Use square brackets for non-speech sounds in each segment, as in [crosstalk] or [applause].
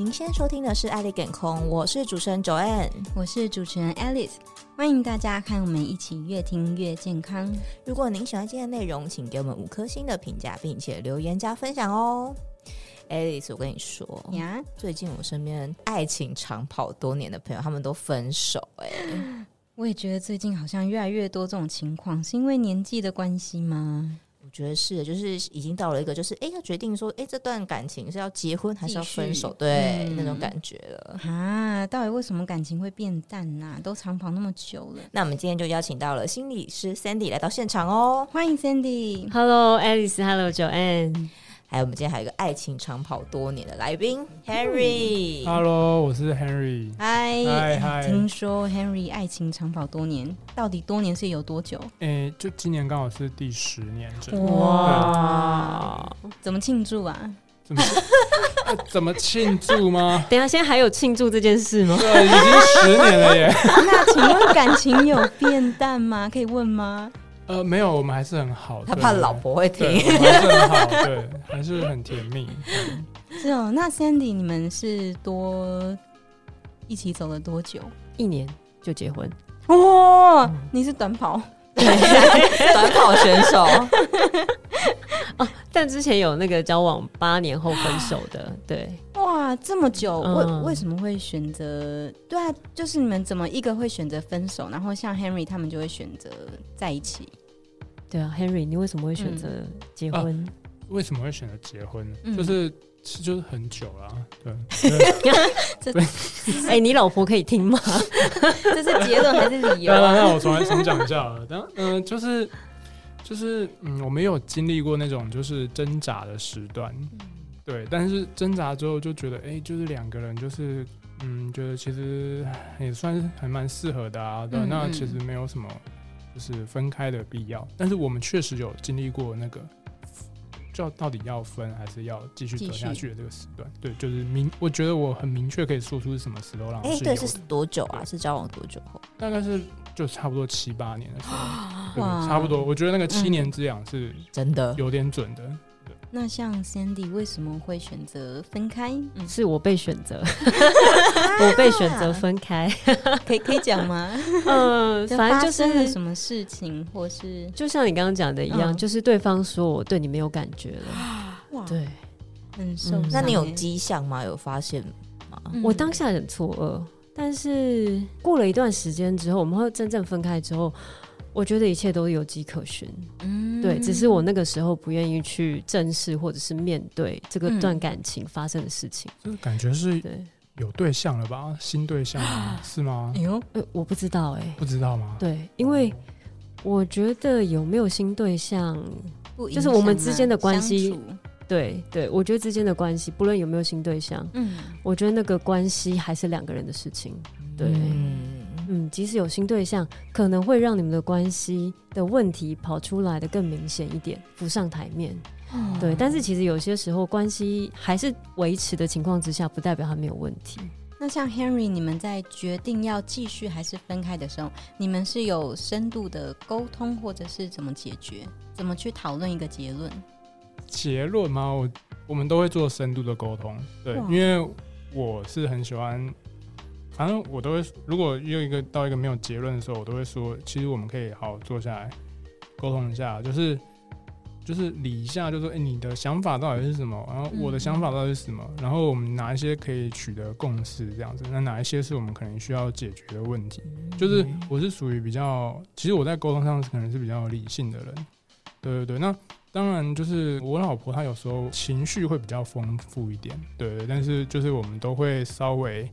您现在收听的是《爱丽健康》，我是主持人 Joanne，我是主持人 Alice，欢迎大家看我们一起越听越健康。如果您喜欢今天的内容，请给我们五颗星的评价，并且留言加分享哦。Alice，我跟你说呀，最近我身边爱情长跑多年的朋友，他们都分手哎。[gasps] 我也觉得最近好像越来越多这种情况，是因为年纪的关系吗？我觉得是，就是已经到了一个，就是哎，要决定说，哎，这段感情是要结婚还是要分手？对、嗯，那种感觉了啊。到底为什么感情会变淡呢、啊？都长跑那么久了。那我们今天就邀请到了心理师 Sandy 来到现场哦，欢迎 Sandy。Hello，Alice，Hello，Joanne。还有我们今天还有一个爱情长跑多年的来宾 Henry。Hello，我是 Henry。嗨嗨嗨！听说 Henry 爱情长跑多年，到底多年是有多久？诶、欸，就今年刚好是第十年。哇！怎么庆祝啊？怎么 [laughs] 怎么庆祝吗？等下，现在还有庆祝这件事吗？对，已经十年了耶。[laughs] 那请问感情有变淡吗？可以问吗？呃，没有，我们还是很好。他怕老婆会听，还是很好，对，还是很甜蜜。是哦，那 Sandy，你们是多一起走了多久？一年就结婚？哇，嗯、你是短跑，对，[laughs] 短跑选手。哦，但之前有那个交往八年后分手的，对。哇，这么久，为、嗯、为什么会选择？对啊，就是你们怎么一个会选择分手，然后像 Henry 他们就会选择在一起？对啊，Henry，你为什么会选择结婚？嗯啊？为什么会选择结婚？嗯、就是是就是很久了，啊，对。[laughs] 哎、欸，你老婆可以听吗？[laughs] 这是结论还是理由？那我重来重讲一下。但嗯、呃，就是就是嗯，我没有经历过那种就是挣扎的时段，嗯，对。但是挣扎之后就觉得，哎、欸，就是两个人就是嗯，觉得其实也算是还蛮适合的啊。对，嗯嗯，那其实没有什么。就是分开的必要，但是我们确实有经历过那个，就到底要分还是要继续走下去的这个时段。对，就是明，我觉得我很明确可以说出是什么时候让。哎、欸，对，是多久啊？是交往多久后？大概是就差不多七八年的时候，[gasps] 哇，差不多。我觉得那个七年之痒是真的有点准的。那像 Sandy 为什么会选择分开？嗯、是我被选择，[laughs] 我被选择分开，[laughs] 可以可以讲吗？嗯，[laughs] 反正就是什么事情，或是就像你刚刚讲的一样、嗯，就是对方说我对你没有感觉了，[gasps] 哇，对，很受伤、嗯。那你有迹象吗？有发现吗？嗯、我当下很错愕，但是过了一段时间之后，我们会真正分开之后。我觉得一切都有迹可循，嗯，对，只是我那个时候不愿意去正视或者是面对这个段感情发生的事情，就是感觉是有对象了吧？新对象是吗？哎呦，呃，我不知道哎、欸，不知道吗？对，因为我觉得有没有新对象，就是我们之间的关系，对对，我觉得之间的关系，不论有没有新对象，嗯，我觉得那个关系还是两个人的事情，对。嗯嗯，即使有新对象，可能会让你们的关系的问题跑出来的更明显一点，浮上台面。嗯。对，但是其实有些时候关系还是维持的情况之下，不代表他没有问题。那像 Henry，你们在决定要继续还是分开的时候，你们是有深度的沟通，或者是怎么解决？怎么去讨论一个结论？结论吗？我我们都会做深度的沟通。对，因为我是很喜欢。反正我都会，如果又一个到一个没有结论的时候，我都会说，其实我们可以好好坐下来沟通一下，就是就是理一下，就是说，哎，你的想法到底是什么？然后我的想法到底是什么？嗯、然后我们哪一些可以取得共识，这样子？那哪一些是我们可能需要解决的问题？就是我是属于比较，其实我在沟通上可能是比较理性的人，对对对。那当然，就是我老婆她有时候情绪会比较丰富一点，对对。但是就是我们都会稍微。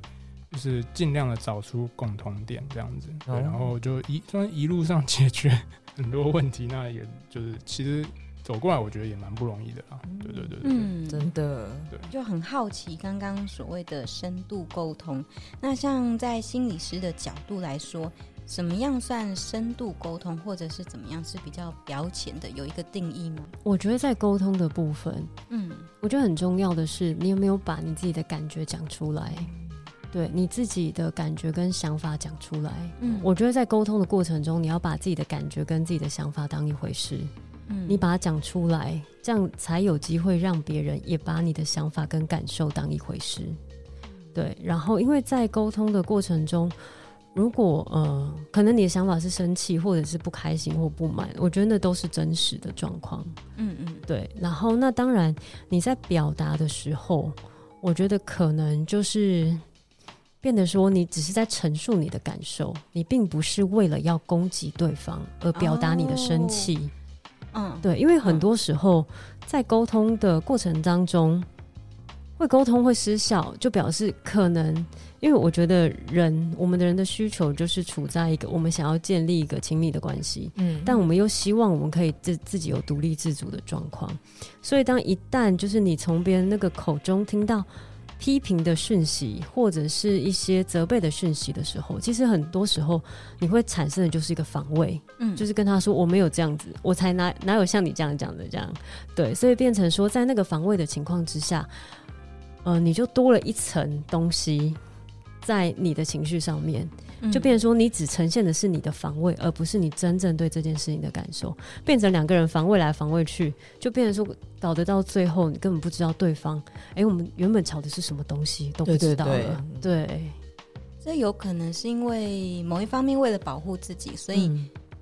就是尽量的找出共同点，这样子，对，然后就一虽然一路上解决 [laughs] 很多问题，那也就是其实走过来，我觉得也蛮不容易的啦。对对对对，嗯，真的，对，就很好奇刚刚所谓的深度沟通，那像在心理师的角度来说，怎么样算深度沟通，或者是怎么样是比较表浅的，有一个定义吗？我觉得在沟通的部分，嗯，我觉得很重要的是，你有没有把你自己的感觉讲出来。对你自己的感觉跟想法讲出来，嗯，我觉得在沟通的过程中，你要把自己的感觉跟自己的想法当一回事，嗯，你把它讲出来，这样才有机会让别人也把你的想法跟感受当一回事。对，然后因为在沟通的过程中，如果呃，可能你的想法是生气，或者是不开心或不满，我觉得那都是真实的状况。嗯嗯，对。然后那当然你在表达的时候，我觉得可能就是变得说，你只是在陈述你的感受，你并不是为了要攻击对方而表达你的生气。嗯、哦，对，因为很多时候在沟通的过程当中，会沟通会失效，就表示可能。因为我觉得人，我们的人的需求就是处在一个我们想要建立一个亲密的关系，嗯，但我们又希望我们可以自自己有独立自主的状况，所以当一旦就是你从别人那个口中听到批评的讯息或者是一些责备的讯息的时候，其实很多时候你会产生的就是一个防卫，嗯，就是跟他说我没有这样子，我才哪哪有像你这样讲的这样，对，所以变成说在那个防卫的情况之下，呃，你就多了一层东西。在你的情绪上面，就变成说你只呈现的是你的防卫，而不是你真正对这件事情的感受。变成两个人防卫来防卫去，就变成说搞得到最后，你根本不知道对方。哎、欸，我们原本吵的是什么东西都不知道了。对，对，对，对，这有可能是因为某一方面为了保护自己，所以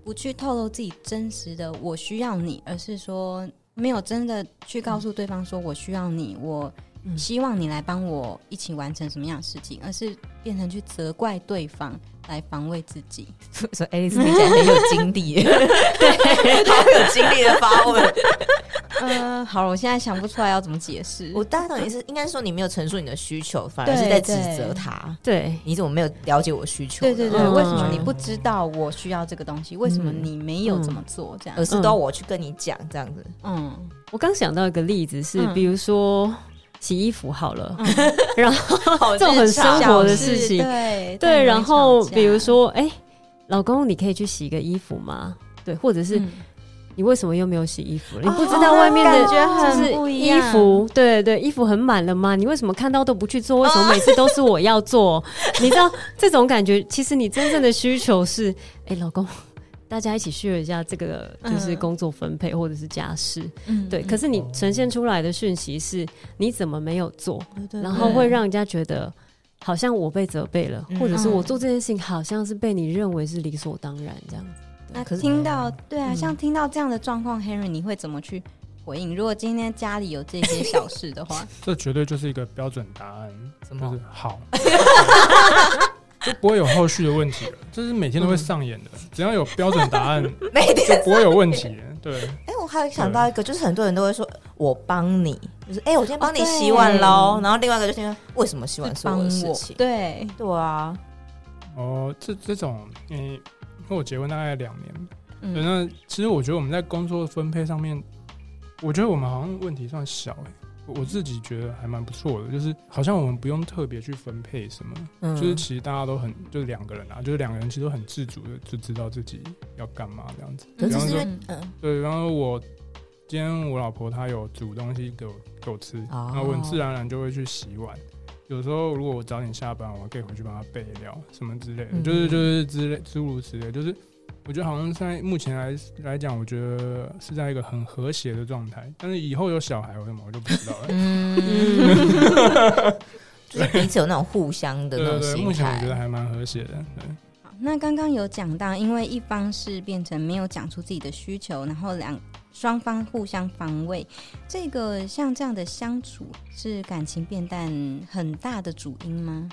不去透露自己真实的“我需要你”，而是说没有真的去告诉对方说“我需要你”，我。希望你来帮我一起完成什么样的事情，而是变成去责怪对方来防卫自己。[laughs] 说爱丽丝听起来很有经历，[laughs] 对，好有经历的发问。[laughs] 呃，好了，我现在想不出来要怎么解释。我大概懂你是应该说你没有陈述你的需求，反而是在指责他。对，你怎么没有了解我需求？对对对，为什么你不知道我需要这个东西？为什么你没有怎么做？这样，而是都要我去跟你讲这样子。嗯，我刚想到一个例子是，比如说。洗衣服好了，嗯、[laughs] 然后这种很生活的事情，对对。然后比如说，哎、欸，老公，你可以去洗个衣服吗？对，或者是、嗯、你为什么又没有洗衣服？你不知道外面的就是衣服，对对，衣服很满了吗？你为什么看到都不去做？为什么每次都是我要做？[laughs] 你知道这种感觉？其实你真正的需求是，哎、欸，老公。大家一起 share 一下这个，就是工作分配或者是家事，嗯，对。可是你呈现出来的讯息是，你怎么没有做？然后会让人家觉得好像我被责备了，或者是我做这件事情好像是被你认为是理所当然这样子。那可是听到对啊，像听到这样的状况，Henry，你会怎么去回应？如果今天家里有这些小事的话，[laughs] 这绝对就是一个标准答案，就是好。就不会有后续的问题了，这是每天都会上演的。嗯、只要有标准答案，[laughs] 每天就不会有问题。对，哎、欸，我还想到一个，就是很多人都会说“我帮你”，就是哎、欸，我今天帮你洗碗喽。哦、然后另外一个就是为什么洗碗是我的事情？对，对啊。哦，这这种，嗯，因为我结婚大概两年，嗯，那其实我觉得我们在工作分配上面，我觉得我们好像问题算小哎、欸。我自己觉得还蛮不错的，就是好像我们不用特别去分配什么，嗯、就是其实大家都很，就是两个人啊，就是两个人其实都很自主的，就知道自己要干嘛这样子。比方说，嗯、对，然后我今天我老婆她有煮东西给我给我吃，然后我很自然而然就会去洗碗。有时候如果我早点下班，我可以回去帮她备料什么之类的，嗯、就是就是之类诸如此类，就是。我觉得好像在目前来来讲，我觉得是在一个很和谐的状态。但是以后有小孩，我什么我就不知道了。嗯，[laughs] 就是彼此有那种互相的那种心态。目前我觉得还蛮和谐的。对。好，那刚刚有讲到，因为一方是变成没有讲出自己的需求，然后两双方互相防卫，这个像这样的相处是感情变淡很大的主因吗？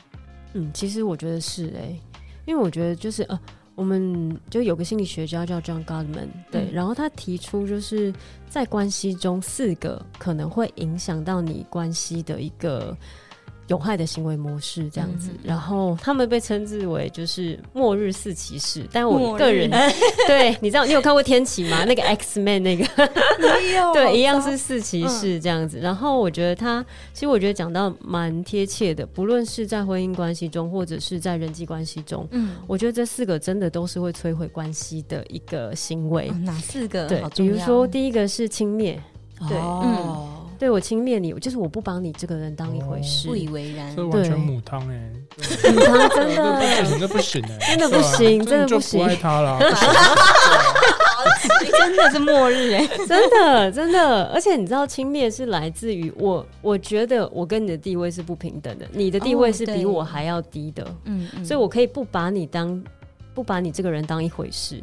嗯，其实我觉得是哎、欸，因为我觉得就是呃。我们就有个心理学家叫 John Gottman，对，嗯、然后他提出就是在关系中四个可能会影响到你关系的一个。有害的行为模式这样子，嗯、然后他们被称之为就是末日四骑士，但我个人日 [laughs] 对，你知道你有看过天启吗？那个 X Man 那个 [laughs] 没有，[laughs] 对，一样是四骑士这样子。嗯、然后我觉得他其实我觉得讲到蛮贴切的，不论是在婚姻关系中，或者是在人际关系中，嗯，我觉得这四个真的都是会摧毁关系的一个行为。哦、哪四个？对，比如说第一个是轻蔑，对，哦、嗯。对我轻蔑你，就是我不把你这个人当一回事，不以为然。这完全母汤哎，母汤真的，真的不行哎，真的不行，真的不行。就不爱他了。[laughs] 真的是末日哎，真的真的，而且你知道轻蔑是来自于我，我觉得我跟你的地位是不平等的，你的地位是比我还要低的，嗯、哦，所以我可以不把你当不把你这个人当一回事，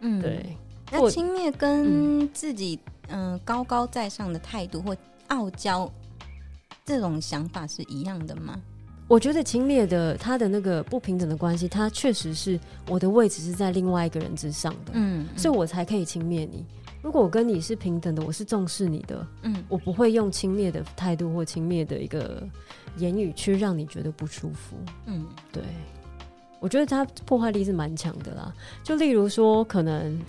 嗯，对。那轻蔑跟自己嗯、呃、高高在上的态度或傲娇这种想法是一样的吗？我觉得轻蔑的他的那个不平等的关系，他确实是我的位置是在另外一个人之上的，嗯，嗯，所以我才可以轻蔑你。如果我跟你是平等的，我是重视你的，嗯，我不会用轻蔑的态度或轻蔑的一个言语去让你觉得不舒服，嗯，对，我觉得他破坏力是蛮强的啦。就例如说，可能。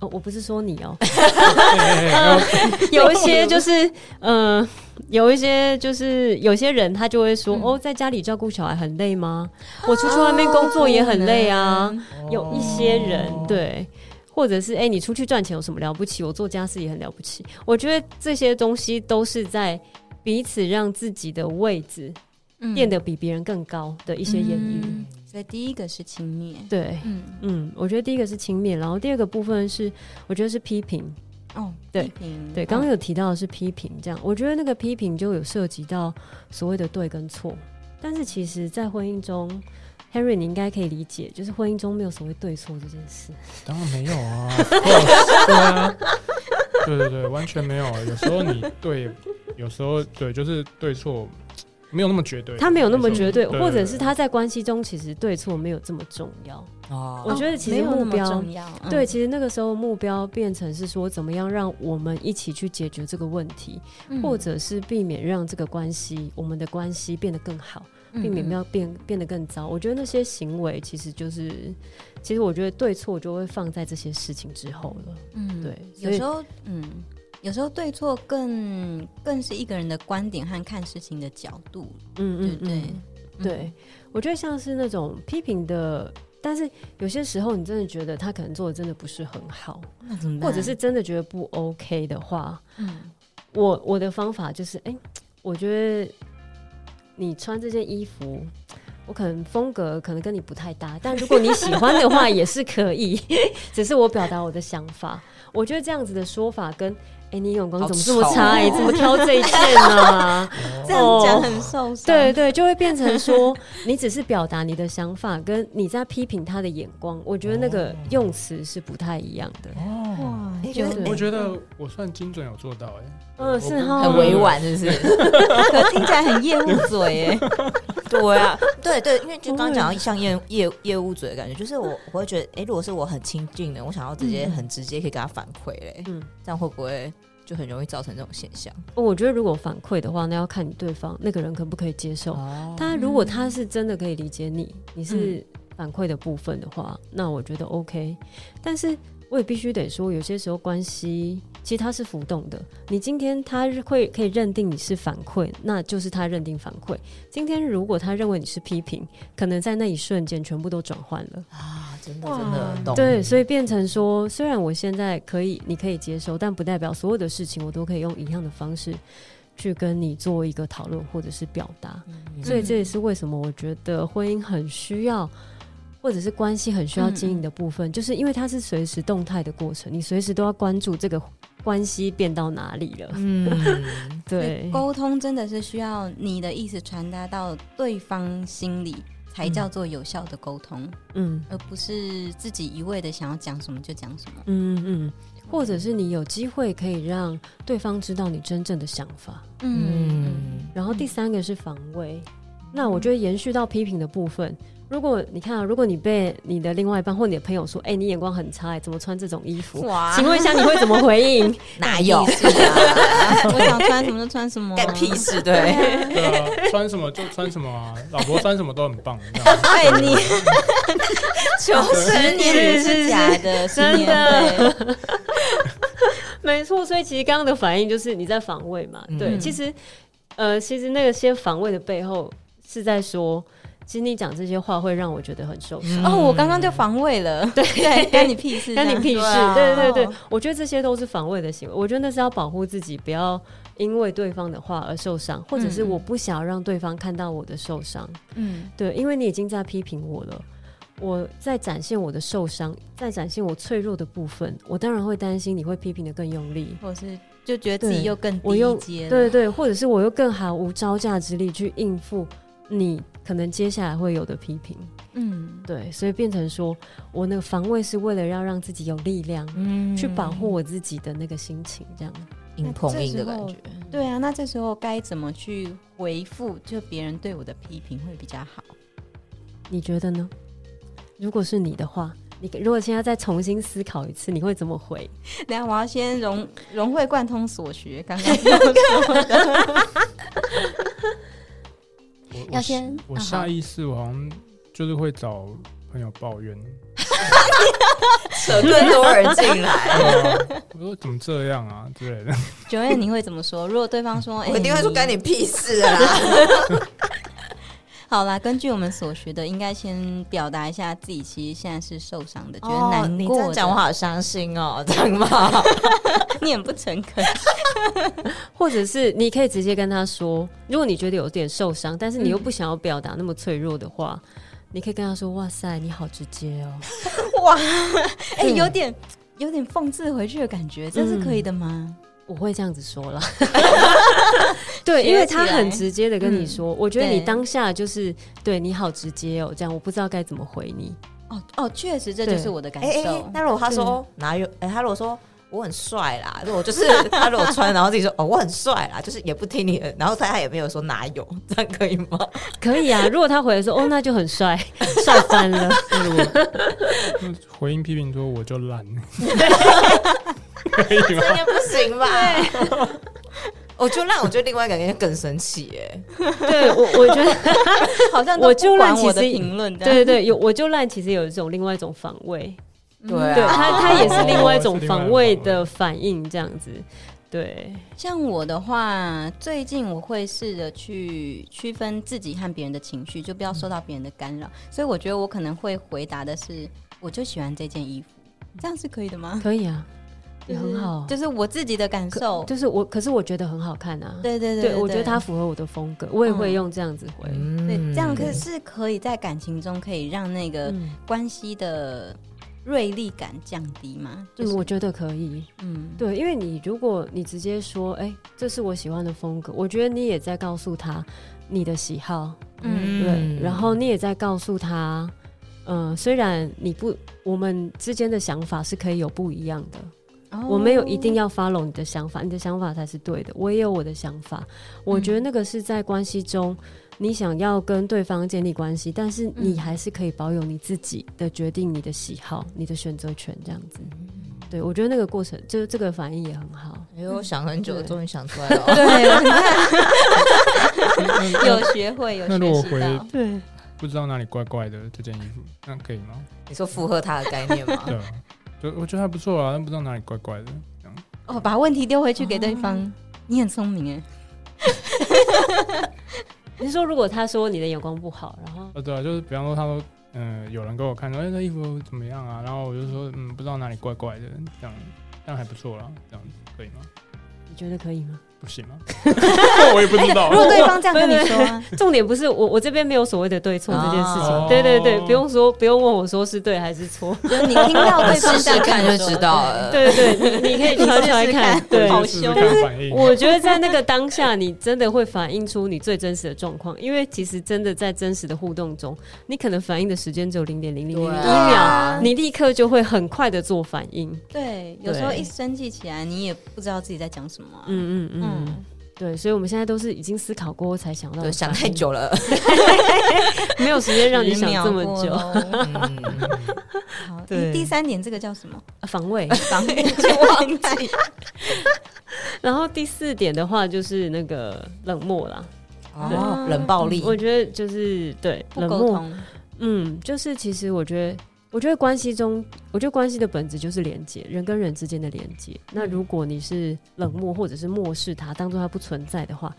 我不是说你哦、喔，[laughs] [laughs] 有一些就是，嗯、呃，有一些就是有些人他就会说，嗯、哦，在家里照顾小孩很累吗？我出去外面工作也很累啊。哦、有一些人对，或者是哎、欸，你出去赚钱有什么了不起？我做家事也很了不起。我觉得这些东西都是在彼此让自己的位置变得比别人更高的一些言语。嗯所以第一个是轻蔑，对，嗯。嗯，我觉得第一个是轻蔑，然后第二个部分是，我觉得是批评，哦，对，批评，对，刚刚有提到的是批评，这样，我觉得那个批评就有涉及到所谓的对跟错，但是其实，在婚姻中，Henry 你应该可以理解，就是婚姻中没有所谓对错这件事，当然没有啊，对啊，对对对，完全没有，有时候你对，有时候对，就是对错。没有那么绝对，他没有那么绝对，或者是他在关系中其实对错没有这么重要。哦，我觉得其实目标重要。对，其实那个时候目标变成是说，怎么样让我们一起去解决这个问题，或者是避免让这个关系，我们的关系变得更好，避免要变变得更糟。我觉得那些行为其实就是，其实我觉得对错就会放在这些事情之后了。嗯，对，有时候，嗯。有时候对错更更是一个人的观点和看事情的角度，嗯嗯对对，我觉得像是那种批评的，但是有些时候你真的觉得他可能做的真的不是很好，或者是真的觉得不 OK 的话，嗯，我我的方法就是，哎、欸，我觉得你穿这件衣服，我可能风格可能跟你不太搭，但如果你喜欢的话也是可以，[laughs] 只是我表达我的想法，我觉得这样子的说法跟。哎、欸，你眼光怎么这么差？哎、欸，怎么挑这一件呢、啊？[laughs] 这样讲很受伤。对对，就会变成说，你只是表达你的想法，跟你在批评他的眼光，我觉得那个用词是不太一样的。哦，哇，我觉得我觉得我算精准有做到哎、欸。嗯，是哈，很委婉，是不是？[laughs] 可听起来很业务嘴哎。[laughs] 对啊，对对，因为就刚刚讲到像业业业务嘴的感觉，就是我我会觉得，哎、欸，如果是我很亲近的，我想要直接很直接可以给他反馈嘞，嗯，这样会不会就很容易造成这种现象？我觉得如果反馈的话，那要看你对方那个人可不可以接受。哦、他如果他是真的可以理解你，你是反馈的部分的话，嗯、那我觉得 OK。但是。我也必须得说，有些时候关系其实它是浮动的。你今天他会可以认定你是反馈，那就是他认定反馈。今天如果他认为你是批评，可能在那一瞬间全部都转换了啊！真的真的懂。对，所以变成说，虽然我现在可以，你可以接受，但不代表所有的事情我都可以用一样的方式去跟你做一个讨论或者是表达。嗯、所以这也是为什么我觉得婚姻很需要。或者是关系很需要经营的部分，嗯、就是因为它是随时动态的过程，你随时都要关注这个关系变到哪里了。嗯，[laughs] 对，沟通真的是需要你的意思传达到对方心里，才叫做有效的沟通。嗯，而不是自己一味的想要讲什么就讲什么。嗯嗯，或者是你有机会可以让对方知道你真正的想法。嗯，嗯，然后第三个是防卫，嗯、那我觉得延续到批评的部分。如果你看啊，如果你被你的另外一半或你的朋友说：“哎、欸，你眼光很差，怎么穿这种衣服？”哇请问一下，你会怎么回应？[laughs] 哪有？啊、[laughs] 我想穿什么就穿什么、啊，干屁事？对，对啊，穿什么就穿什么啊，老婆穿什么都很棒。爱你，[laughs] 九十年是假的，真的，没错。所以其实刚刚的反应就是你在防卫嘛。对，嗯、其实呃，其实那个先防卫的背后是在说。其实你讲这些话会让我觉得很受伤、嗯、哦，我刚刚就防卫了，对，关你屁事，关你屁事，[laughs] 对对对，我觉得这些都是防卫的行为，我觉得那是要保护自己，不要因为。对方的话而受伤，或者是我不想让对方看到我的受伤，嗯，对，因为。你已经在批评我了，我在展现我的受伤，在展现我脆弱的部分，我当然会担心你会批评的更用力，或是就觉得自己又更低阶，对对，或者是我又更毫无招架之力去应付你可能接下来会有的批评。嗯，对，所以变成说我那个防卫是为了要让自己有力量，嗯，去保护我自己的那个心情，这样硬碰硬的感觉。对啊，那这时候该怎么去回复？就别人对我的批评会比较好？你觉得呢？如果是你的话，你如果现在再重新思考一次，你会怎么回？等下我要先融融会贯通所学，刚刚 [laughs] 说的。要先，我下意识我好像。就是会找朋友抱怨，扯更多人进来、[laughs] 啊。我说怎么这样啊之类的。九月你会怎么说？如果对方说，[laughs] 我一定会说干你屁事啊！[laughs] 好啦，根据我们所学的，应该先表达一下自己其实现在是受伤的，觉得难过。你这样讲我好伤心哦，[laughs] 这样吗？[laughs] 你很不诚恳。[laughs] 或者是你可以直接跟他说，如果你觉得有点受伤，但是你又不想要表达那么脆弱的话。你可以跟他说：“哇塞，你好直接哦！”哇，哎、欸，有点有点讽刺回去的感觉，这是可以的吗？嗯、我会这样子说了。[laughs] 对，因为他很直接的跟你说，嗯、我觉得你当下就是对，对你好直接哦，这样我不知道该怎么回你。哦哦，确实这就是我的感受。欸欸、那如果他说哪有？哎、欸，他如果说。我很帅啦，如果就是 [laughs] 他如果穿，然后自己说哦我很帅啦，就是也不听你的，然后他他也没有说哪有，这样可以吗？[laughs] 可以啊，如果他回来说哦那就很帅，帅翻了。回应批评说我就烂，可以吗？这也不行吧？我就烂，我觉得另外一个人更生气耶。对我我觉得 [laughs] 好像我就烂，其实评论对对对有我就烂，其实有一种另外一种防卫。对，啊、对他，他也是另外一种防卫的反应，这样子。对，像我的话，最近我会试着去区分自己和别人的情绪，就不要受到别人的干扰。所以我觉得我可能会回答的是，我就喜欢这件衣服，这样是可以的吗？可以啊，也很好，就是我自己的感受，就是我，可是我觉得很好看啊。对对对，我觉得它符合我的风格，我也会用这样子回。嗯、对，这样可是可以在感情中可以让那个关系的。锐利感降低吗？就是、嗯，我觉得可以。嗯，对，因为你如果你直接说，哎、欸，这是我喜欢的风格，我觉得你也在告诉他你的喜好。嗯，对，然后你也在告诉他，嗯、呃，虽然你不，我们之间的想法是可以有不一样的。哦、我没有一定要 follow 你的想法，你的想法才是对的。我也有我的想法，我觉得那个是在关系中。你想要跟对方建立关系，但是你还是可以保有你自己的决定、你的喜好、你的选择权，这样子。对，我觉得那个过程，就这个反应也很好。因为我想很久，终于想出来了。[laughs] 对，有学会，有学习到。对，不知道哪里怪怪的这件衣服，那可以吗？你说符合他的概念吗？[laughs] 对，就我觉得还不错啊，但不知道哪里怪怪的。这样哦，把问题丢回去给对方，你很聪明哎。[laughs] 你是说，如果他说你的眼光不好，然后呃，对啊，就是比方说，他说，嗯、呃，有人给我看，说，哎，这衣服怎么样啊？然后我就说，嗯，不知道哪里怪怪的，这样，这样还不错啦，这样子可以吗？你觉得可以吗？不行吗？[laughs] 我也不知道。如果对方这样跟你说，重点不是我，我这边没有所谓的对错这件事情。对对对，不用说，不用问我说是对还是错。就 [laughs] 是你听到对方试试看就知道了。对对对，你可以挑起来看。对，好凶。但是我觉得在那个当下，你真的会反映出你最真实的状况，因为其实真的在真实的互动中，你可能反应的时间只有零点零零零一秒，你立刻就会很快的做反应。对，有时候一生气起来，你也不知道自己在讲什么。嗯嗯嗯。嗯，对，所以我们现在都是已经思考过后才想到，想太久了，[laughs] 没有时间让你想这么久。嗯、[laughs] 好，对，第三点这个叫什么？防卫，防卫，[laughs] 忘记。然后第四点的话就是那个冷漠啦，哦，冷暴力。我觉得就是对，冷漠。嗯，就是其实我觉得。我觉得关系中，我觉得关系的本质就是连接，人跟人之间的连接。嗯、那如果你是冷漠或者是漠视他，当做他不存在的话，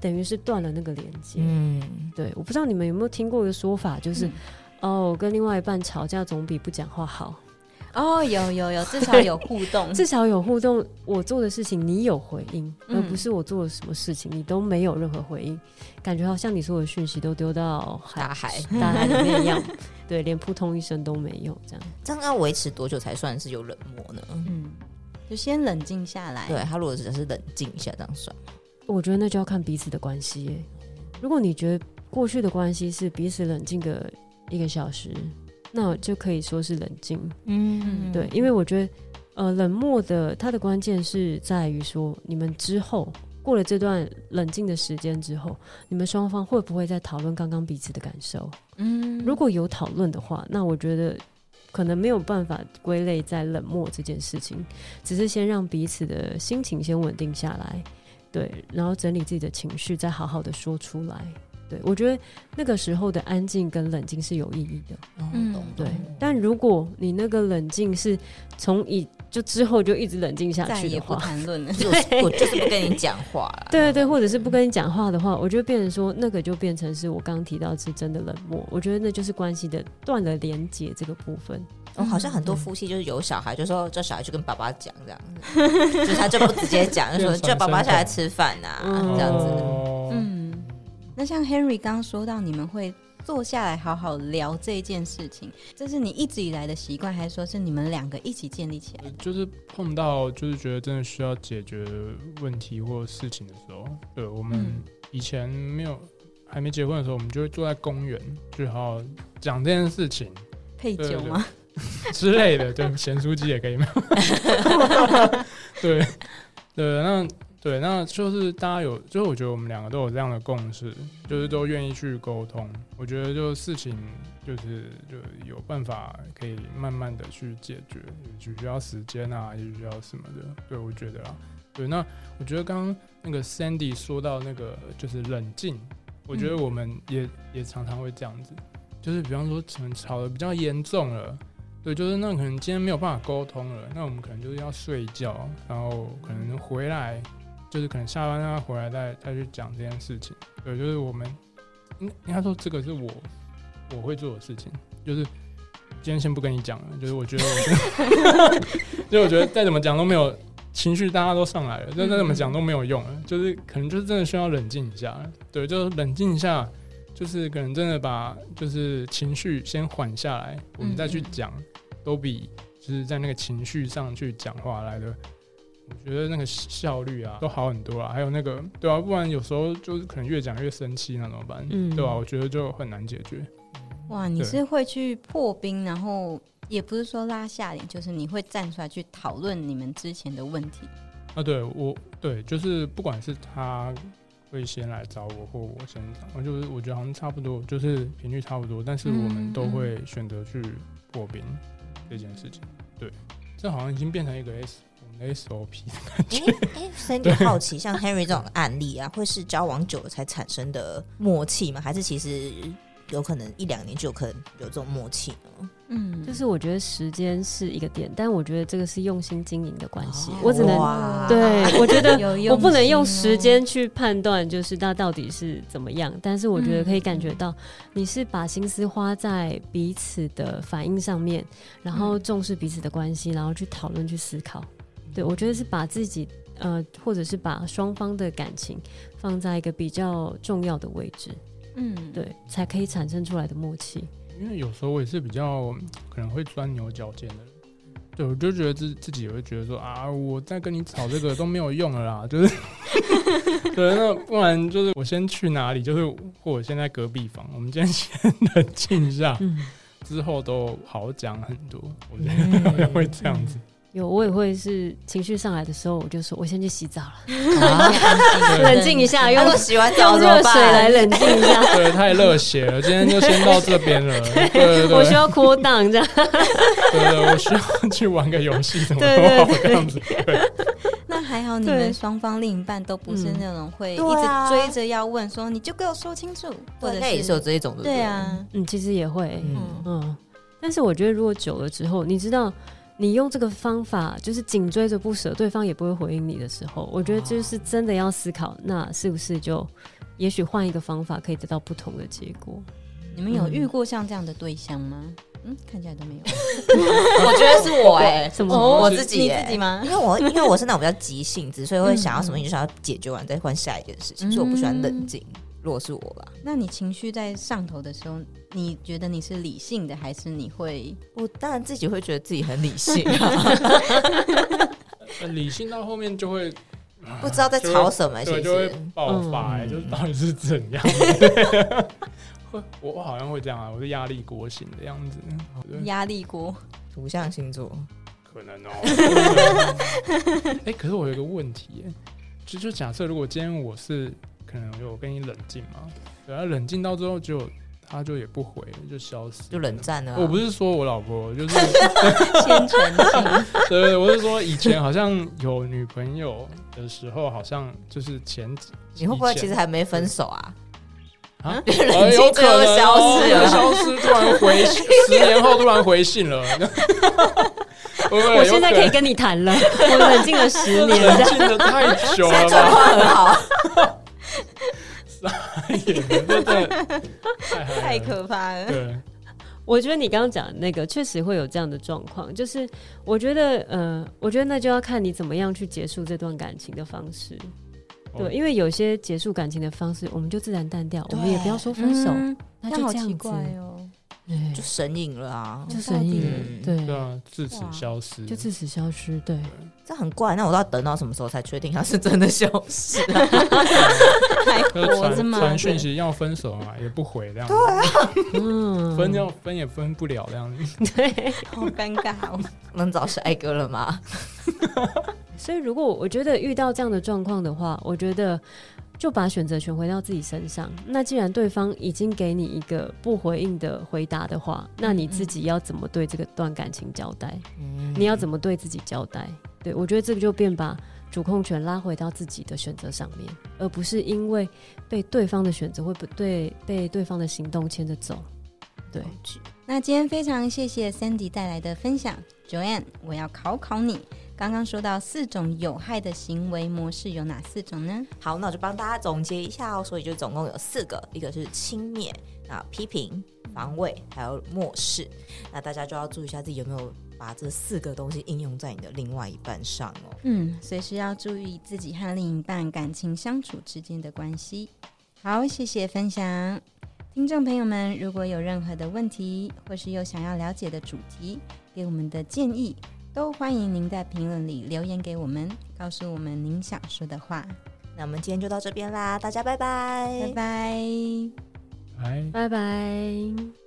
等于是断了那个连接。嗯，对。我不知道你们有没有听过一个说法，就是、嗯、哦，跟另外一半吵架总比不讲话好。哦，有有有，至少有互动，至少有互动。我做的事情你有回应，嗯、而不是我做了什么事情你都没有任何回应，感觉好像你所有的讯息都丢到海大海大海里面一样。[laughs] 对，连扑通一声都没有，这样。这样要维持多久才算是有冷漠呢？嗯，就先冷静下来。对，他如果只是冷静一下，这样算。我觉得那就要看彼此的关系耶。如果你觉得过去的关系是彼此冷静个一个小时，那就可以说是冷静。嗯，对，因为我觉得，呃，冷漠的它的关键是在于说，你们之后过了这段冷静的时间之后，你们双方会不会再讨论刚刚彼此的感受？嗯，如果有讨论的话，那我觉得可能没有办法归类在冷漠这件事情，只是先让彼此的心情先稳定下来。对，然后整理自己的情绪，再好好的说出来。对，我觉得那个时候的安静跟冷静是有意义的。嗯，对。但如果你那个冷静是从以就之后就一直冷静下去的话，谈论了，[laughs] [laughs] 我就是不跟你讲话了。对对对，或者是不跟你讲话的话，我就变成说那个就变成是我刚刚提到是真的冷漠。我觉得那就是关系的断了连接这个部分。哦，好像很多夫妻就是有小孩，就说这小孩就跟爸爸讲这样子，就是他就不直接讲，[laughs] 就说叫爸爸下来吃饭呐，这样子。嗯，那像 Henry 刚刚说到，你们会坐下来好好聊这件事情，这是你一直以来的习惯，还是说是你们两个一起建立起来？就是碰到就是觉得真的需要解决问题或事情的时候，对，我们以前没有还没结婚的时候，我们就会坐在公园，就好好讲这件事情。配酒吗？[laughs] 之类的，对，咸酥鸡也可以吗？[laughs] [laughs] 对，对，那对，那就是大家有，就是我觉得我们两个都有这样的共识，就是都愿意去沟通。我觉得就事情就是就有办法可以慢慢的去解决，就需要时间啊，也需要什么的。对，我觉得啊，对，那我觉得刚刚那个 Sandy 说到那个就是冷静，我觉得我们也、嗯、也常常会这样子，就是比方说可能吵得比较严重了。对，就是那可能今天没有办法沟通了，那我们可能就是要睡觉，然后可能回来，就是可能下班让他回来再再去讲这件事情。对，就是我们应应该说这个是我我会做的事情，就是今天先不跟你讲了，就是我觉得我，[laughs] 就我觉得再怎么讲都没有情绪，大家都上来了，就再怎么讲都没有用了，就是可能就是真的需要冷静一下，对，就是冷静一下。就是可能真的把就是情绪先缓下来，我们再去讲，都比就是在那个情绪上去讲话来的，我觉得那个效率啊都好很多啊。还有那个对啊，不然有时候就是可能越讲越生气，那怎么办？嗯，对吧？我觉得就很难解决。哇，你是会去破冰，然后也不是说拉下脸，就是你会站出来去讨论你们之前的问题啊？对，我对，就是不管是他。会先来找我，或我先找，我就是我觉得好像差不多，就是频率差不多，但是我们都会选择去破冰这件事情。对，这好像已经变成一个 S SOP 的感觉。哎、欸，所以你好奇，像 Henry 这种案例啊，会是交往久了才产生的默契吗？还是其实有可能一两年就有可能有这种默契呢？嗯，就是我觉得时间是一个点，但我觉得这个是用心经营的关系。哦、我只能对，我觉得我不能用时间去判断，就是他到底是怎么样。但是我觉得可以感觉到，你是把心思花在彼此的反应上面，然后重视彼此的关系，然后去讨论、去思考。对，我觉得是把自己呃，或者是把双方的感情放在一个比较重要的位置。嗯，对，才可以产生出来的默契。因为有时候我也是比较可能会钻牛角尖的人，对，我就觉得自自己也会觉得说啊，我在跟你吵这个都没有用了啦，就是，[laughs] 对，那不然就是我先去哪里，就是或者先在隔壁房，我们今天先冷静一下，嗯、之后都好讲很多，我觉得 [laughs] 会这样子。有，我也会是情绪上来的时候，我就说我先去洗澡了，冷静一下，用洗完澡用热水来冷静一下。对，太热血了，今天就先到这边了。[laughs] 对对对，我需要 cool down 这样。对对，我需要去玩个游戏，怎么样子。那还好，你们双方另一半都不是那种会一直追着要问说，你就给我说清楚，或者也是有这一种的。对啊，嗯，其实也会，嗯嗯。但是我觉得，如果久了之后，你知道。你用这个方法就是紧追着不舍，对方也不会回应你的时候，我觉得就是真的要思考，那是不是就也许换一个方法可以得到不同的结果？你们有遇过像这样的对象吗？嗯，看起来都没有。我觉得是我哎、[laughs] 欸，什么？我自己、欸，你自己吗？因为我因为我是那种比较急性子，所以会想要什么你就想要解决完再换下一件事情，所以我不喜欢冷静。如果是我吧，那你情绪在上头的时候，你觉得你是理性的，还是你会？我当然自己会觉得自己很理性啊，[laughs] 理性到后面就会 [laughs] 不知道在吵什么，对，就会爆发，哎，就是到底是怎样？会，[laughs] 我好像会这样啊，我是压力锅型的样子，压力锅，土象星座，可能哦。哎，可是我有一个问题，就就假设如果今天我是。可能有跟你冷静嘛，然后冷静到最后就他就也不回，就消失，就冷战了。我不是说我老婆，就是。[laughs] [laughs] 对，我是说以前好像有女朋友的时候，好像就是前几，你会不会其实还没分手啊？啊，[laughs] 冷静最后消失了，消失突然回，十年后突然回信了。我现在可以跟你谈了，我冷静了十年，冷静的太久了吧？很好。傻眼，真的太可怕了。对，我觉得你刚刚讲的那个确实会有这样的状况，就是我觉得，呃，我觉得那就要看你怎么样去结束这段感情的方式。对，因为有些结束感情的方式，我们就自然淡掉，我们也不要说分手，那就这样子哦。就神隐了啊，就神隐，对对啊，自此消失，就自此消失，对，这很怪。那我都要等到什么时候才确定他是真的消失？[laughs] 还活着吗？传讯息要分手嘛，也不回这样。对啊，嗯，分要分也分不了这样子，[laughs] 对，好尴尬哦。[laughs] 能找下一个了吗？所以，如果我觉得遇到这样的状况的话，我觉得。就把选择权回到自己身上。那既然对方已经给你一个不回应的回答的话，那你自己要怎么对这个段感情交代？嗯、你要怎么对自己交代？对，我觉得这个就变把主控权拉回到自己的选择上面，而不是因为被对方的选择会不对，被对方的行动牵着走。对，那今天非常谢谢 Sandy 带来的分享，Joanne，我要考考你。刚刚说到四种有害的行为模式有哪四种呢？好，那我就帮大家总结一下哦。所以就总共有四个，一个是轻蔑、啊批评、防卫，还有漠视。那大家就要注意一下自己有没有把这四个东西应用在你的另外一半上哦。嗯，随时要注意自己和另一半感情相处之间的关系。好，谢谢分享。听众朋友们，如果有任何的问题，或是有想要了解的主题，给我们的建议。都欢迎您在评论里留言给我们，告诉我们您想说的话。那我们今天就到这边啦，大家拜拜，拜拜，拜拜拜。